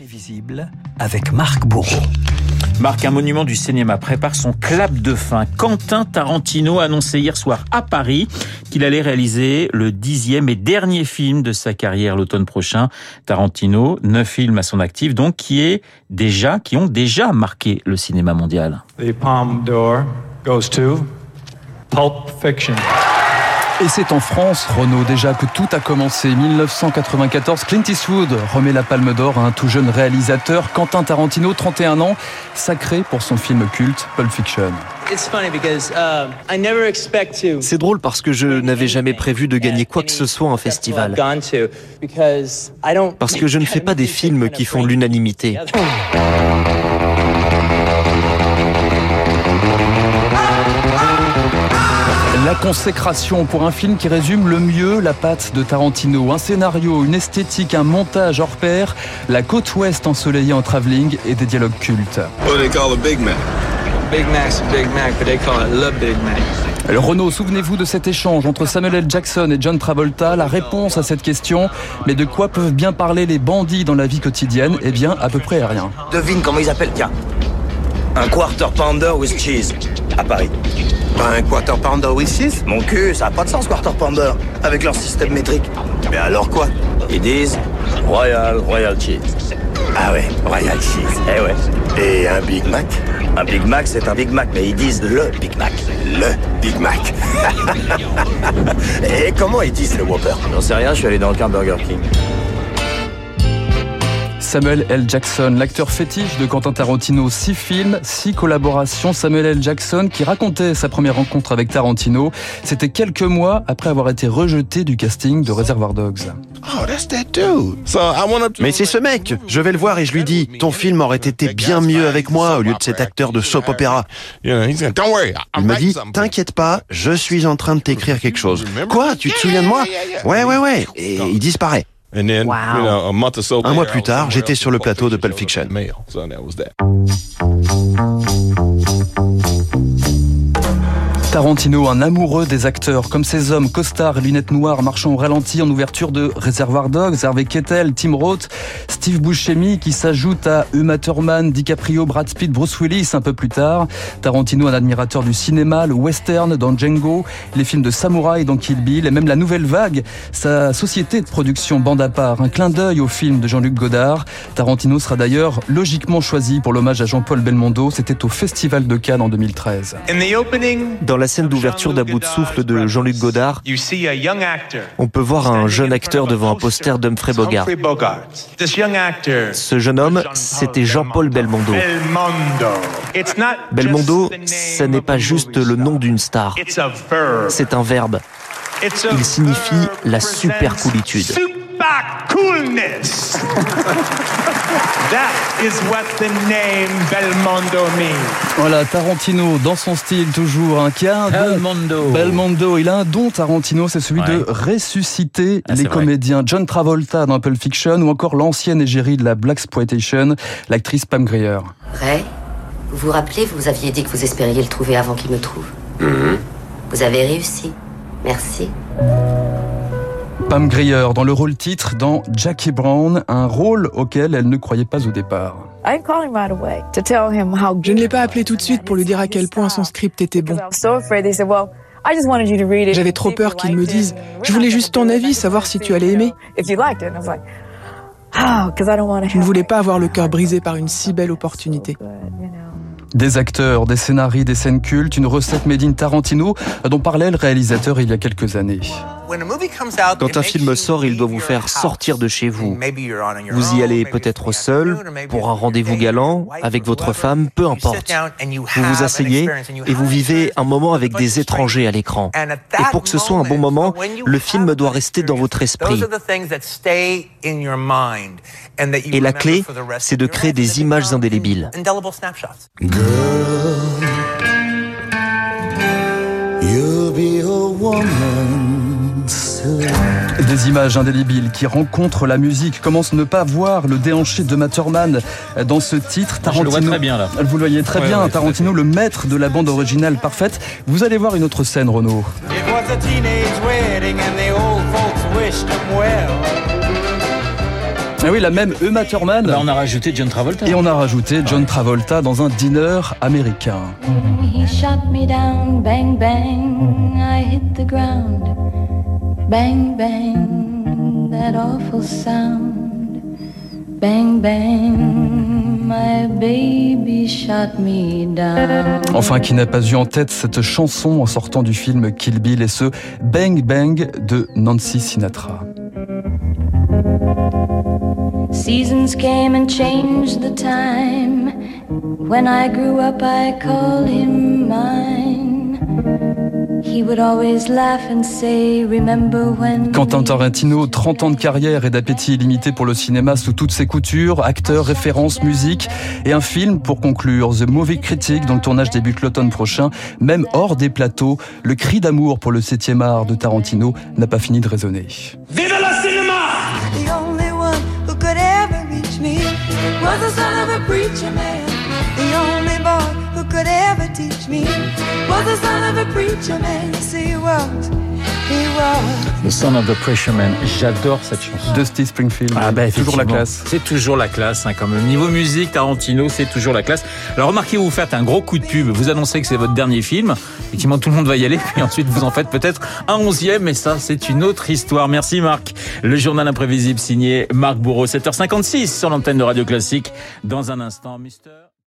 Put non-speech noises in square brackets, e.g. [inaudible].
Imprévisible avec Marc Bourreau. Marc, un monument du cinéma prépare son clap de fin. Quentin Tarantino a annoncé hier soir à Paris qu'il allait réaliser le dixième et dernier film de sa carrière l'automne prochain. Tarantino, neuf films à son actif, donc qui est déjà, qui ont déjà marqué le cinéma mondial. The Palme d'Or goes to Pulp Fiction. Et c'est en France, Renault, déjà que tout a commencé. 1994, Clint Eastwood remet la palme d'or à un tout jeune réalisateur, Quentin Tarantino, 31 ans, sacré pour son film culte Pulp Fiction. C'est drôle parce que je n'avais jamais prévu de gagner quoi que ce soit en festival. Parce que je ne fais pas des films qui font l'unanimité. [laughs] consécration pour un film qui résume le mieux la patte de Tarantino. Un scénario, une esthétique, un montage hors pair, la côte ouest ensoleillée en travelling et des dialogues cultes. Le Renault, souvenez-vous de cet échange entre Samuel L. Jackson et John Travolta. La réponse à cette question, mais de quoi peuvent bien parler les bandits dans la vie quotidienne? Eh bien, à peu près rien. Devine comment ils appellent, tiens. Un quarter pounder with cheese, à Paris. Un quarter pounder with cheese? Mon cul, ça a pas de sens, quarter pounder, avec leur système métrique. Mais alors quoi? Ils disent Royal, Royal Cheese. Ah ouais, Royal cheese. Eh ouais. Et un Big Mac? Un Big Mac, c'est un Big Mac, mais ils disent le Big Mac. Le Big Mac. [laughs] Et comment ils disent le Whopper? J'en sais rien, je suis allé dans le Burger King. Samuel L. Jackson, l'acteur fétiche de Quentin Tarantino. Six films, six collaborations. Samuel L. Jackson qui racontait sa première rencontre avec Tarantino. C'était quelques mois après avoir été rejeté du casting de Reservoir Dogs. Oh, that's that dude. So I went up to Mais c'est ce mec. Je vais le voir et je lui dis, ton film aurait été bien mieux avec moi au lieu de cet acteur de soap opéra. Il me dit, t'inquiète pas, je suis en train de t'écrire quelque chose. Quoi, tu te souviens de moi? Ouais, ouais, ouais. Et il disparaît. And then, you know, a month or so Un mois later, plus I was tard, j'étais sur le plateau de Pulp Fiction. Tarantino, un amoureux des acteurs, comme ces hommes costards, lunettes noires, marchant au ralenti en ouverture de Reservoir Dogs, Harvey Keitel, Tim Roth, Steve Buscemi, qui s'ajoute à Uma Thurman, DiCaprio, Brad Pitt, Bruce Willis un peu plus tard. Tarantino, un admirateur du cinéma, le western dans Django, les films de samouraï dans Kill Bill, et même la nouvelle vague, sa société de production bande à part, un clin d'œil au film de Jean-Luc Godard. Tarantino sera d'ailleurs logiquement choisi pour l'hommage à Jean-Paul Belmondo, c'était au Festival de Cannes en 2013. Dans la scène d'ouverture d'À bout de souffle de Jean-Luc Godard, on peut voir un jeune acteur devant un poster d'Humphrey Bogart. Ce jeune homme, c'était Jean-Paul Belmondo. Belmondo, ce n'est pas juste le nom d'une star, c'est un verbe. Il signifie la super coolness. that is what the name Belmondo means. Voilà, Tarantino, dans son style toujours, hein, qui a un don. Belmondo. Belmondo, il a un don, Tarantino, c'est celui Ouais. de ressusciter Ah, les vrai. comédiens. John Travolta dans Pulp Fiction ou encore l'ancienne égérie de la Black Exploitation, l'actrice Pam Grier. Ray, vous vous rappelez, vous aviez dit que vous espériez le trouver avant qu'il me trouve. Vous avez réussi. Merci. Pam Grier dans le rôle titre dans Jackie Brown, un rôle auquel elle ne croyait pas au départ. Je ne l'ai pas appelé tout de suite pour lui dire à quel point son script était bon. J'avais trop peur qu'il me dise Je voulais juste ton avis, savoir si tu allais aimer. Je ne voulais pas avoir le cœur brisé par une si belle opportunité. Des acteurs, des scénarii, des scènes cultes, une recette made in Tarantino dont parlait le réalisateur il y a quelques années. Quand un film sort, il doit vous faire sortir de chez vous. Vous y allez peut-être seul, pour un rendez-vous galant, avec votre femme, peu importe. Vous vous asseyez et vous vivez un moment avec des étrangers à l'écran. Et pour que ce soit un bon moment, le film doit rester dans votre esprit. Et la clé, c'est de créer des images indélébiles. You'll Des images indélébiles qui rencontrent la musique. Comment ne pas voir le déhanché de Matterman dans ce titre Je le vois très bien, là. Vous le voyez très Ouais, bien, ouais, Tarantino, le maître de la bande originale parfaite. Vous allez voir une autre scène, Renaud. Ah oui, la même Uma Thurman. Là, on a rajouté John Travolta. Et on a rajouté John Travolta dans un dîner américain. He shot me down, bang bang, I hit the ground. Bang bang, that awful sound. Bang bang, my baby shot me down. Enfin, qui n'a pas eu en tête cette chanson en sortant du film Kill Bill et ce Bang Bang de Nancy Sinatra. Seasons came and changed the time. When I grew up, I called him mine. Quentin Tarantino, 30 ans de carrière et d'appétit illimité pour le cinéma sous toutes ses coutures, acteur, référence, musique et un film pour conclure, The Movie Critic, dont le tournage débute l'automne prochain. Même hors des plateaux, le cri d'amour pour le 7e art de Tarantino n'a pas fini de résonner. Vive le cinéma! The only boy who could ever teach me was the son of a preacher man. Yes, he was. He was. The Son of the Pressure Man. J'adore cette chanson. Dusty Springfield. Ah bah, toujours la classe. C'est toujours la classe, hein, quand même. Niveau musique, Tarantino, c'est toujours la classe. Alors remarquez, vous faites un gros coup de pub. Vous annoncez que c'est votre dernier film. Effectivement, tout le monde va y aller. [laughs] Puis ensuite, vous en faites peut-être un onzième. Mais ça, c'est une autre histoire. Merci Marc. Le journal imprévisible signé Marc Bourreau. 7h56 sur l'antenne de Radio Classique. Dans un instant, Mister...